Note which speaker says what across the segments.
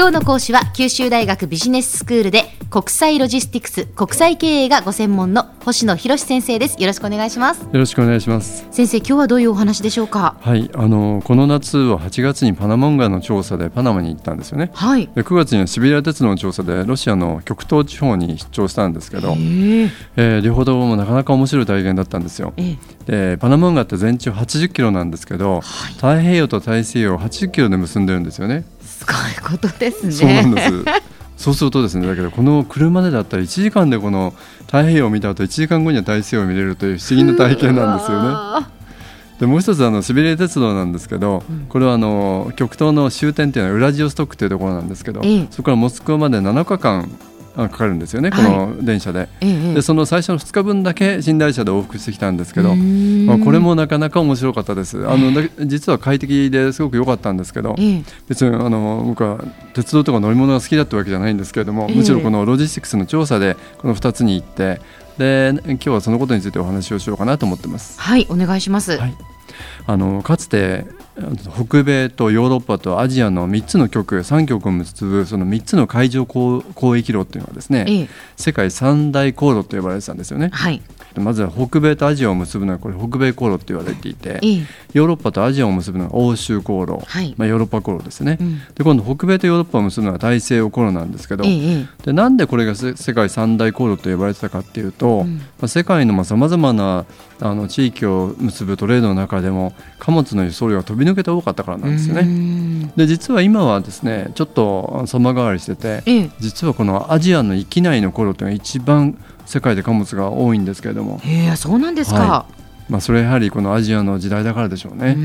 Speaker 1: 今日の講師は九州大学ビジネススクールで国際ロジスティクス国際経営がご専門の星野博先生です。よろしくお願いします。よ
Speaker 2: ろしくお願いします。
Speaker 1: 先生今日はどういうお話でしょうか？
Speaker 2: はいあのこの夏は8月にパナモンガの調査でパナマに行ったんですよね。
Speaker 1: はい。
Speaker 2: で9月にはシベリア鉄道の調査でロシアの極東地方に出張したんですけど、え。ー、えー、両方ともなかなか面白い体験だったんですよ、えー、でパナモンガって全長80キロなんですけど、はい、太平洋と大西洋を80キロで結んでるんですよね。
Speaker 1: すごいことですね。
Speaker 2: そうなんです。そうするとですねだけどこの車でだったら1時間でこの太平洋を見た後1時間後には大西洋を見れるという不思議な体験なんですよね。でもう一つあのシベリア鉄道なんですけど、うん、これはあの極東の終点っていうのはウラジオストックというところなんですけど、ええ、そこからモスクワまで7日間かかるんですよね、この電車で。はい、でその最初の2日分だけ寝台車で往復してきたんですけど、まあ、これもなかなか面白かったです。あの実は快適ですごく良かったんですけど、別にあの僕は鉄道とか乗り物が好きだったわけじゃないんですけれども、むしろこのロジスティクスの調査でこの2つに行ってで今日はそのことについてお話をしようかなと思ってます。
Speaker 1: はいお願いします、はい、
Speaker 2: あのかつて北米とヨーロッパとアジアの3つの極3極を結ぶその3つの海上交易路っていうのはですね、ええ、世界三大航路と呼ばれてたんですよね。はいまずは北米とアジアを結ぶのはこれ北米航路って言われていて、ヨーロッパとアジアを結ぶのは欧州航路、はい、まあ、ヨーロッパ航路ですね、うん、で今度北米とヨーロッパを結ぶのは大西洋航路なんですけど、でなんでこれが世界三大航路と呼ばれてたかっていうと、うん、まあ、世界のさまざまなあの地域を結ぶトレードの中でも貨物の輸送量が飛び抜けて多かったからなんですよね。で実は今はですねちょっと様変わりしてて、実はこのアジアの域内の航路というのが一番世界で貨物が多いんですけれども。
Speaker 1: へそうなんですか、は
Speaker 2: い、まあ、それやはりこのアジアの時代だからでしょうね。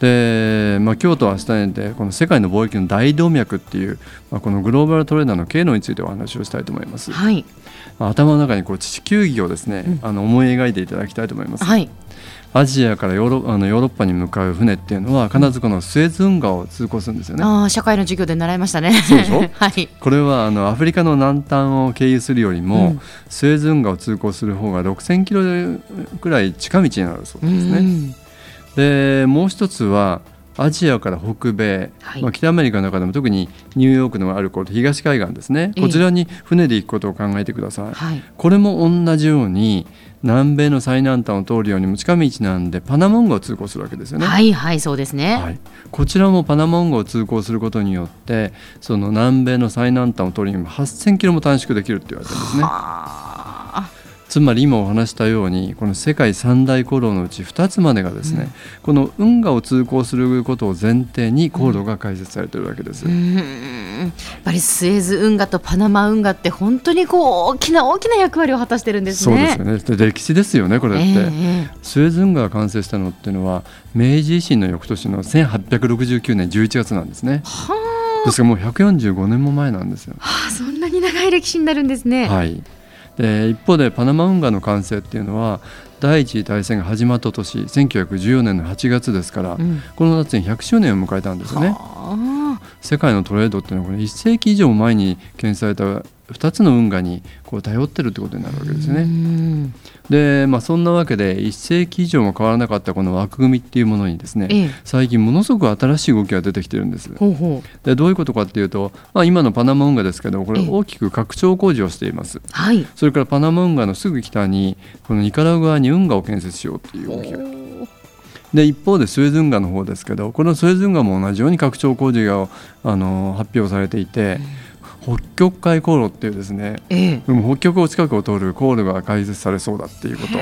Speaker 2: で、まあ、今日と明日にでこの世界の貿易の大動脈っていう、まあ、このグローバルトレーダーの経路についてお話をしたいと思います。はい、頭の中にこう地球儀をですね、うん、あの思い描いていただきたいと思います。はいアジアからヨーロあのヨーロッパに向かう船っていうのは必ずこのスエズ運河を通行するんですよね。
Speaker 1: ああ社会の授業で習いましたね。
Speaker 2: そうでしょ？はい。これはあのアフリカの南端を経由するよりも、うん、スエズ運河を通行する方が6000キロくらい近道になるそうですね。でもう一つはアジアから北米、はい、まあ、北アメリカの中でも特にニューヨークのあるこ東海岸ですね、こちらに船で行くことを考えてください、はい、これも同じように南米の最南端を通るように近道なんでパナモンゴを通行するわけですよね。
Speaker 1: はいはいそうですね、はい、
Speaker 2: こちらもパナモンゴを通行することによってその南米の最南端を通るにも8000キロも短縮できるって言われてるんですね。つまり今お話したようにこの世界三大航路のうち2つまでがですね、うん、この運河を通行することを前提に航路が開設されているわけです、うん、や
Speaker 1: っぱりスエズ運河とパナマ運河って本当にこう大きな大きな役割を果たしてるんです
Speaker 2: ね。そうですよねで歴史ですよねこれって、えー、スエズ運河が完成したのっていうのは明治維新の翌年の1869年11月なんですね。はあ、ですからもう145年も前なんですよ。
Speaker 1: はあ、そんなに長い歴史になるんですね。
Speaker 2: はいで一方でパナマ運河の完成っていうのは第一次大戦が始まった年1914年の8月ですから、うん、この夏に100周年を迎えたんですよね。世界のトレードっていうのはこれ1世紀以上前に建設された2つの運河にこう頼ってるってことになるわけですね。で、まあ、そんなわけで1世紀以上も変わらなかったこの枠組みっていうものにですね、ええ、最近ものすごく新しい動きが出てきてるんです。ほうほうでどういうことかっていうと、まあ、今のパナマ運河ですけどこれ大きく拡張工事をしています。はい、それからパナマ運河のすぐ北にこのニカラグアに運河を建設しようっていう動きが。で一方でスエズ運河の方ですけどこのスエズ運河も同じように拡張工事があの発表されていて。北極海航路っていうですね、ええ、北極を近くを通る航路が開設されそうだっていうこと。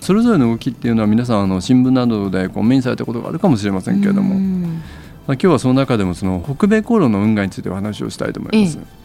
Speaker 2: それぞれの動きっていうのは皆さんあの新聞などでこう目にされたことがあるかもしれませんけれども、まあ、今日はその中でもその北米航路の運河についてお話をしたいと思います。え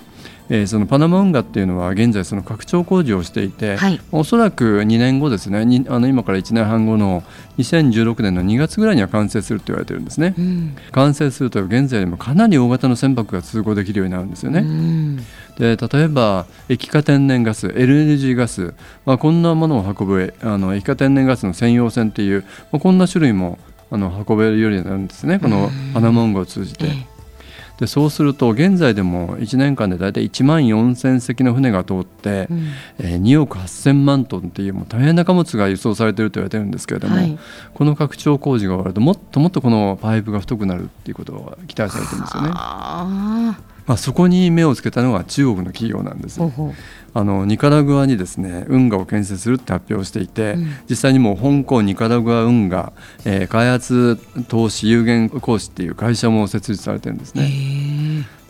Speaker 2: えー、そのパナマ運河っていうのは現在その拡張工事をしていて、はい、おそらく2年後ですね。あの今から1年半後の2016年の2月ぐらいには完成すると言われてるんですね、うん、完成すると現在よりもかなり大型の船舶が通行できるようになるんですよね、うん、で例えば液化天然ガス LNG ガス、まあ、こんなものを運ぶあの液化天然ガスの専用船っていう、まあ、こんな種類もあの運べるようになるんですね。このパナマ運河を通じて。ででそうすると現在でも1年間で大体1万4,000隻の船が通って、うん、えー、2億8,000万トンっていうもう大変な貨物が輸送されていると言われてるんですけれども、はい、この拡張工事が終わるともっともっとこのパイプが太くなるっていうことが期待されてるんですよね。まあ、そこに目をつけたのが中国の企業なんです。あのニカラグアにですね運河を建設するって発表していて、うん、実際にもう香港ニカラグア運河、えー、開発投資有限公司っていう会社も設立されてるんですね。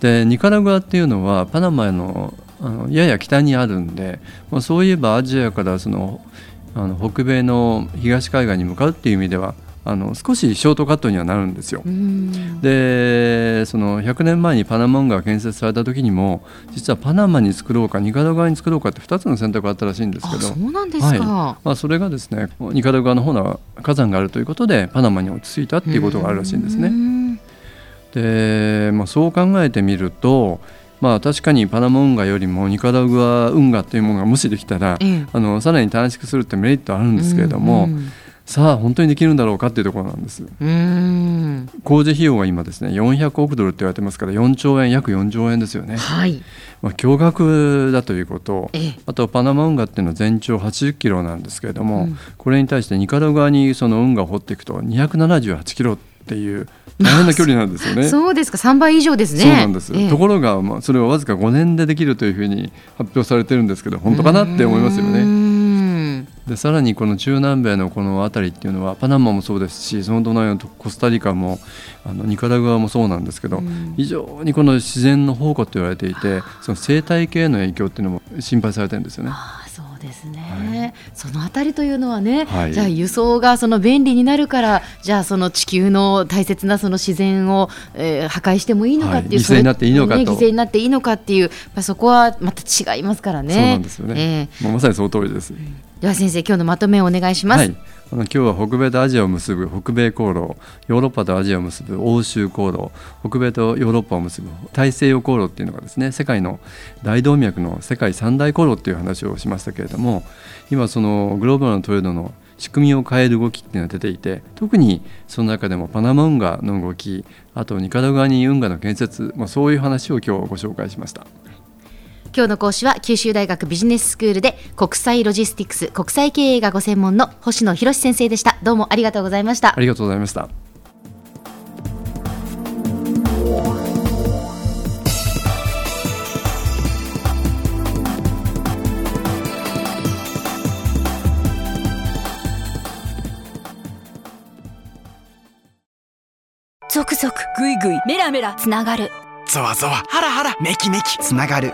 Speaker 2: でニカラグアっていうのはパナマのあのやや北にあるんで、まあ、そういえばアジアからそのあの北米の東海岸に向かうっていう意味ではあの少しショートカットにはなるんですよ。でその100年前にパナマ運河が建設された時にも実はパナマに作ろうかニカラグアに作ろうかって2つの選択があったらしいんですけど。
Speaker 1: そうなんですか、はい、ま
Speaker 2: あ、それがですねニカラグアの方の火山があるということでパナマに落ち着いたっていうことがあるらしいんですね。で、まあ、そう考えてみるとまあ、確かにパナマ運河よりもニカラグア運河というものがもしできたら、あのさらに短縮するってメリットあるんですけれども、うんうん。さあ本当にできるんだろうかっていうところなんです。工事費用は今ですね400億ドルって言われてますから4兆円約4兆円ですよね、
Speaker 1: はい、
Speaker 2: まあ、驚愕だということ。あとパナマ運河っていうのは全長80キロなんですけれども、うん、これに対してニカラグアにその運河を掘っていくと278キロっていう大変な距離なんですよね。
Speaker 1: そうですか、3倍以上ですね。
Speaker 2: そうなんです。ええ、ところが、まあ、それはわずか5年でできるというふうに発表されてるんですけど、本当かなって思いますよね。でさらにこの中南米のこの辺りっていうのはパナマもそうですしその隣のコスタリカもあのニカラグアもそうなんですけど、うん、非常にこの自然の宝庫と言われていてその生態系への影響っていうのも心配されてるんですよね。
Speaker 1: そうですね、はい、そのあたりというのはね、はい、じゃあ輸送がその便利になるからじゃあその地球の大切なその自然を、えー、破壊してもいいのかっていう、はい、
Speaker 2: 犠牲になっていいのかと、
Speaker 1: ね、犠牲になっていいのかっていう、まあ、そこはまた違いますからね。
Speaker 2: そうなんですよね、えー、まさにその通りです。うん。
Speaker 1: では先生今日のまとめをお願いします、はい、
Speaker 2: あの今日は北米とアジアを結ぶ北米航路ヨーロッパとアジアを結ぶ欧州航路北米とヨーロッパを結ぶ大西洋航路っていうのがですね世界の大動脈の世界三大航路っていう話をしましたけれども今そのグローバルなトレードの仕組みを変える動きっていうのが出ていて特にその中でもパナマ運河の動きあとニカラグアに運河の建設、まあ、そういう話を今日ご紹介しました。
Speaker 1: 今日の講師は九州大学ビジネススクールで国際ロジスティクス国際経営がご専門の星野博先生でした。どうもありがとうございました。
Speaker 2: ありがとうございました。
Speaker 1: 続々ぐいぐいメラメラつながる。
Speaker 3: ゾワゾワハラハラメキメキつながる